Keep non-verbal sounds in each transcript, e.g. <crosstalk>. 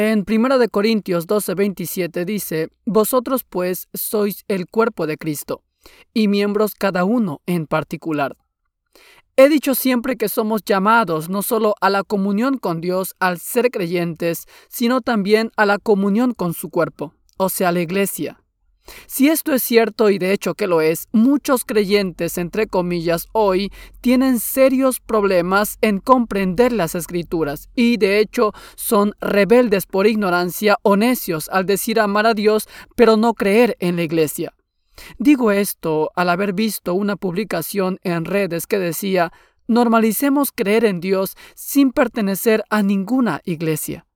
En 1 Corintios 12:27 dice, Vosotros pues sois el cuerpo de Cristo, y miembros cada uno en particular. He dicho siempre que somos llamados no solo a la comunión con Dios al ser creyentes, sino también a la comunión con su cuerpo, o sea, la iglesia. Si esto es cierto y de hecho que lo es, muchos creyentes, entre comillas, hoy tienen serios problemas en comprender las escrituras y de hecho son rebeldes por ignorancia o necios al decir amar a Dios pero no creer en la iglesia. Digo esto al haber visto una publicación en redes que decía normalicemos creer en Dios sin pertenecer a ninguna iglesia.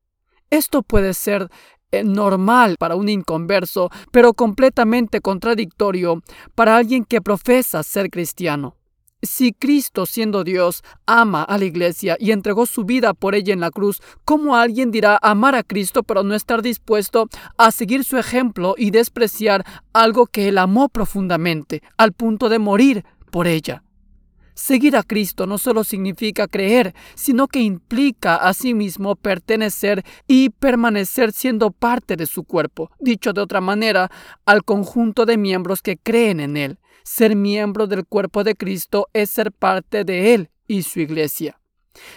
Esto puede ser normal para un inconverso, pero completamente contradictorio para alguien que profesa ser cristiano. Si Cristo, siendo Dios, ama a la iglesia y entregó su vida por ella en la cruz, ¿cómo alguien dirá amar a Cristo pero no estar dispuesto a seguir su ejemplo y despreciar algo que él amó profundamente, al punto de morir por ella? Seguir a Cristo no solo significa creer, sino que implica asimismo pertenecer y permanecer siendo parte de su cuerpo, dicho de otra manera, al conjunto de miembros que creen en Él. Ser miembro del cuerpo de Cristo es ser parte de Él y su iglesia.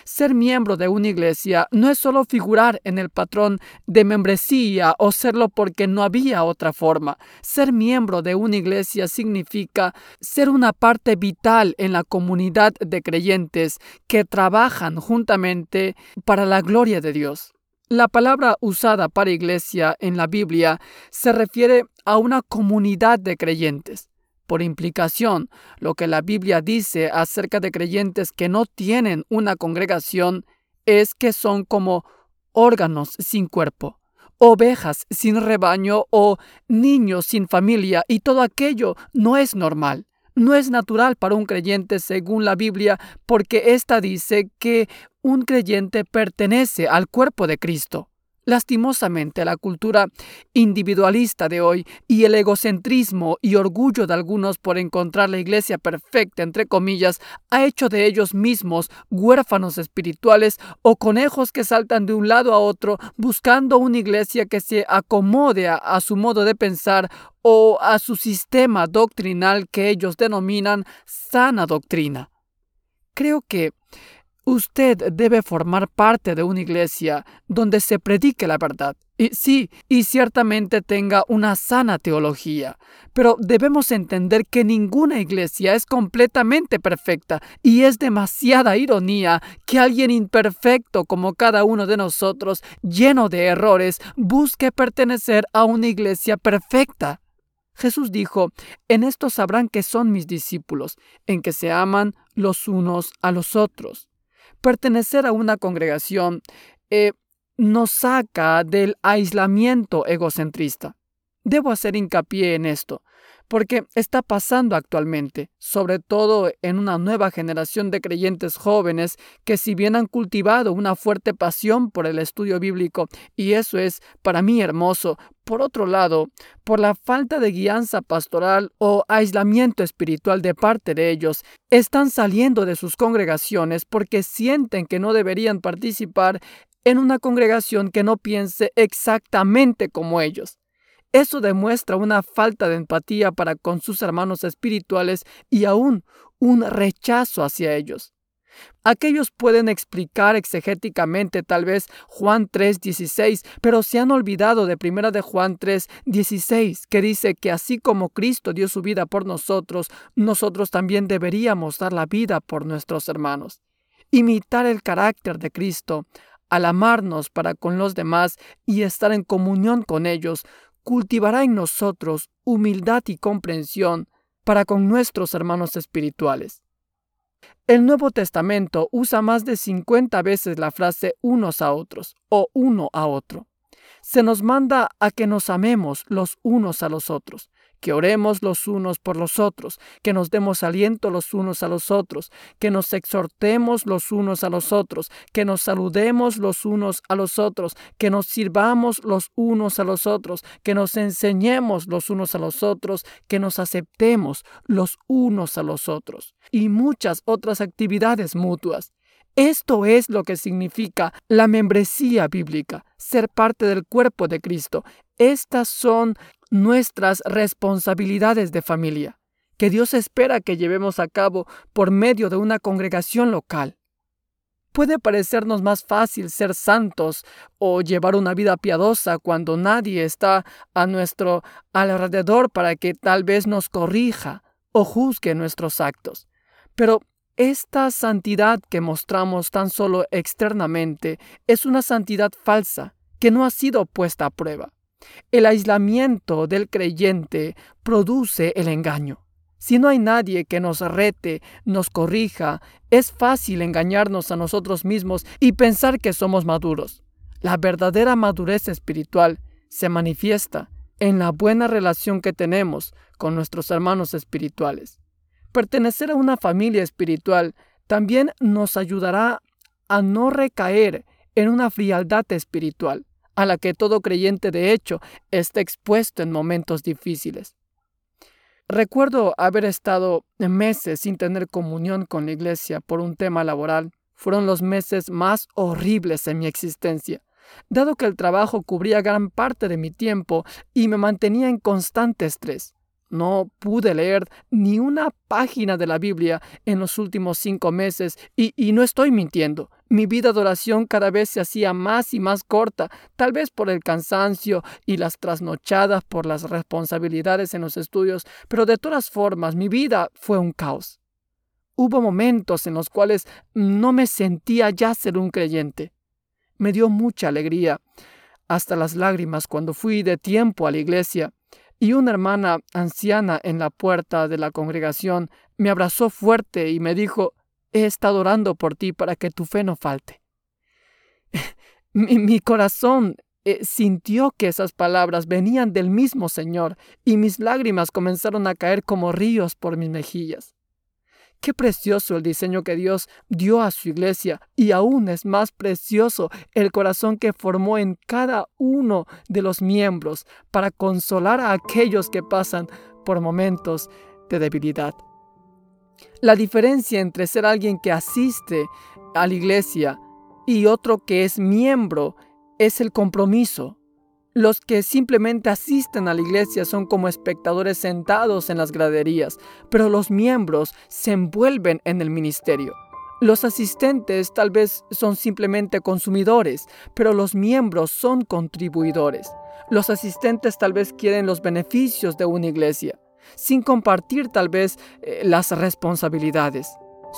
Ser miembro de una iglesia no es solo figurar en el patrón de membresía o serlo porque no había otra forma. Ser miembro de una iglesia significa ser una parte vital en la comunidad de creyentes que trabajan juntamente para la gloria de Dios. La palabra usada para iglesia en la Biblia se refiere a una comunidad de creyentes. Por implicación, lo que la Biblia dice acerca de creyentes que no tienen una congregación es que son como órganos sin cuerpo, ovejas sin rebaño o niños sin familia y todo aquello no es normal. No es natural para un creyente según la Biblia porque ésta dice que un creyente pertenece al cuerpo de Cristo. Lastimosamente, la cultura individualista de hoy y el egocentrismo y orgullo de algunos por encontrar la iglesia perfecta, entre comillas, ha hecho de ellos mismos huérfanos espirituales o conejos que saltan de un lado a otro buscando una iglesia que se acomode a, a su modo de pensar o a su sistema doctrinal que ellos denominan sana doctrina. Creo que Usted debe formar parte de una iglesia donde se predique la verdad. Y sí, y ciertamente tenga una sana teología. Pero debemos entender que ninguna iglesia es completamente perfecta y es demasiada ironía que alguien imperfecto como cada uno de nosotros, lleno de errores, busque pertenecer a una iglesia perfecta. Jesús dijo, en esto sabrán que son mis discípulos, en que se aman los unos a los otros pertenecer a una congregación eh, nos saca del aislamiento egocentrista. Debo hacer hincapié en esto, porque está pasando actualmente, sobre todo en una nueva generación de creyentes jóvenes que si bien han cultivado una fuerte pasión por el estudio bíblico, y eso es para mí hermoso, por otro lado, por la falta de guianza pastoral o aislamiento espiritual de parte de ellos, están saliendo de sus congregaciones porque sienten que no deberían participar en una congregación que no piense exactamente como ellos. Eso demuestra una falta de empatía para con sus hermanos espirituales y aún un rechazo hacia ellos. Aquellos pueden explicar exegéticamente tal vez Juan 3:16, pero se han olvidado de primera de Juan 3:16, que dice que así como Cristo dio su vida por nosotros, nosotros también deberíamos dar la vida por nuestros hermanos. Imitar el carácter de Cristo, al amarnos para con los demás y estar en comunión con ellos, cultivará en nosotros humildad y comprensión para con nuestros hermanos espirituales. El Nuevo Testamento usa más de 50 veces la frase unos a otros o uno a otro. Se nos manda a que nos amemos los unos a los otros, que oremos los unos por los otros, que nos demos aliento los unos a los otros, que nos exhortemos los unos a los otros, que nos saludemos los unos a los otros, que nos sirvamos los unos a los otros, que nos enseñemos los unos a los otros, que nos aceptemos los unos a los otros y muchas otras actividades mutuas. Esto es lo que significa la membresía bíblica, ser parte del cuerpo de Cristo. Estas son nuestras responsabilidades de familia, que Dios espera que llevemos a cabo por medio de una congregación local. Puede parecernos más fácil ser santos o llevar una vida piadosa cuando nadie está a nuestro alrededor para que tal vez nos corrija o juzgue nuestros actos. Pero esta santidad que mostramos tan solo externamente es una santidad falsa que no ha sido puesta a prueba. El aislamiento del creyente produce el engaño. Si no hay nadie que nos rete, nos corrija, es fácil engañarnos a nosotros mismos y pensar que somos maduros. La verdadera madurez espiritual se manifiesta en la buena relación que tenemos con nuestros hermanos espirituales. Pertenecer a una familia espiritual también nos ayudará a no recaer en una frialdad espiritual, a la que todo creyente de hecho está expuesto en momentos difíciles. Recuerdo haber estado meses sin tener comunión con la iglesia por un tema laboral. Fueron los meses más horribles en mi existencia, dado que el trabajo cubría gran parte de mi tiempo y me mantenía en constante estrés. No pude leer ni una página de la Biblia en los últimos cinco meses y, no estoy mintiendo. Mi vida de oración cada vez se hacía más y más corta, tal vez por el cansancio y las trasnochadas por las responsabilidades en los estudios, pero de todas formas mi vida fue un caos. Hubo momentos en los cuales no me sentía ya ser un creyente. Me dio mucha alegría, hasta las lágrimas cuando fui de tiempo a la iglesia y una hermana anciana en la puerta de la congregación me abrazó fuerte y me dijo, he estado orando por ti para que tu fe no falte. <laughs> mi, corazón eh, sintió que esas palabras venían del mismo Señor y mis lágrimas comenzaron a caer como ríos por mis mejillas. Qué precioso el diseño que Dios dio a su iglesia y aún es más precioso el corazón que formó en cada uno de los miembros para consolar a aquellos que pasan por momentos de debilidad. La diferencia entre ser alguien que asiste a la iglesia y otro que es miembro es el compromiso, los que simplemente asisten a la iglesia son como espectadores sentados en las graderías, pero los miembros se envuelven en el ministerio. Los asistentes tal vez son simplemente consumidores, pero los miembros son contribuidores. Los asistentes tal vez quieren los beneficios de una iglesia, sin compartir tal vez eh, las responsabilidades.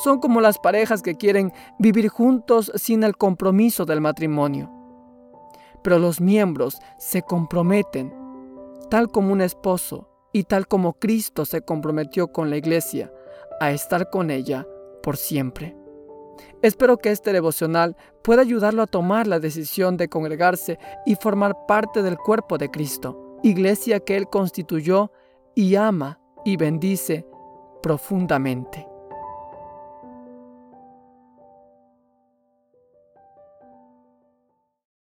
Son como las parejas que quieren vivir juntos sin el compromiso del matrimonio pero los miembros se comprometen, tal como un esposo y tal como Cristo se comprometió con la iglesia, a estar con ella por siempre. Espero que este devocional pueda ayudarlo a tomar la decisión de congregarse y formar parte del cuerpo de Cristo, iglesia que Él constituyó y ama y bendice profundamente.